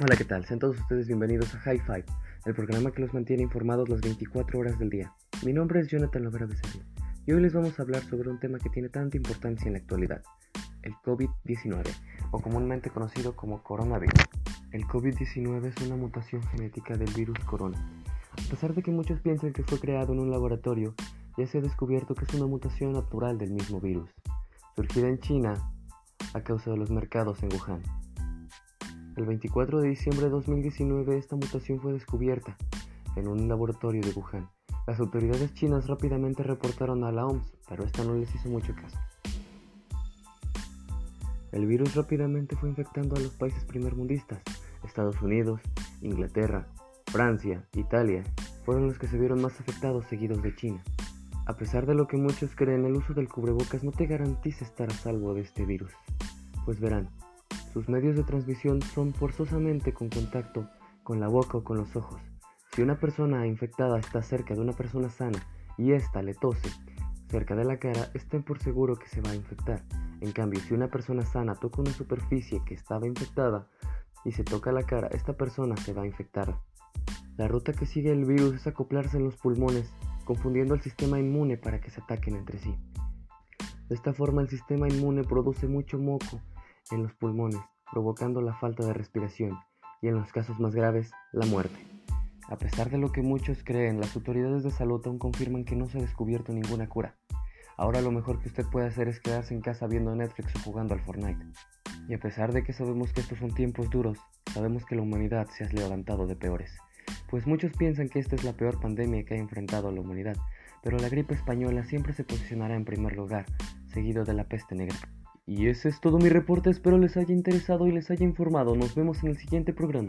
Hola, ¿qué tal? Sean todos ustedes bienvenidos a High Five, el programa que los mantiene informados las 24 horas del día. Mi nombre es Jonathan Lovera Becerril y hoy les vamos a hablar sobre un tema que tiene tanta importancia en la actualidad, el COVID-19, o comúnmente conocido como coronavirus. El COVID-19 es una mutación genética del virus corona. A pesar de que muchos piensan que fue creado en un laboratorio, ya se ha descubierto que es una mutación natural del mismo virus, surgida en China a causa de los mercados en Wuhan. El 24 de diciembre de 2019 esta mutación fue descubierta en un laboratorio de Wuhan. Las autoridades chinas rápidamente reportaron a la OMS, pero esta no les hizo mucho caso. El virus rápidamente fue infectando a los países primermundistas. Estados Unidos, Inglaterra, Francia, Italia fueron los que se vieron más afectados seguidos de China. A pesar de lo que muchos creen, el uso del cubrebocas no te garantiza estar a salvo de este virus. Pues verán, sus medios de transmisión son forzosamente con contacto con la boca o con los ojos. Si una persona infectada está cerca de una persona sana y ésta le tose cerca de la cara, estén por seguro que se va a infectar. En cambio, si una persona sana toca una superficie que estaba infectada y se toca la cara, esta persona se va a infectar. La ruta que sigue el virus es acoplarse en los pulmones, confundiendo el sistema inmune para que se ataquen entre sí. De esta forma el sistema inmune produce mucho moco en los pulmones, provocando la falta de respiración y en los casos más graves, la muerte. A pesar de lo que muchos creen, las autoridades de salud aún confirman que no se ha descubierto ninguna cura. Ahora lo mejor que usted puede hacer es quedarse en casa viendo Netflix o jugando al Fortnite. Y a pesar de que sabemos que estos son tiempos duros, sabemos que la humanidad se ha levantado de peores. Pues muchos piensan que esta es la peor pandemia que ha enfrentado la humanidad, pero la gripe española siempre se posicionará en primer lugar, seguido de la peste negra. Y ese es todo mi reporte, espero les haya interesado y les haya informado. Nos vemos en el siguiente programa.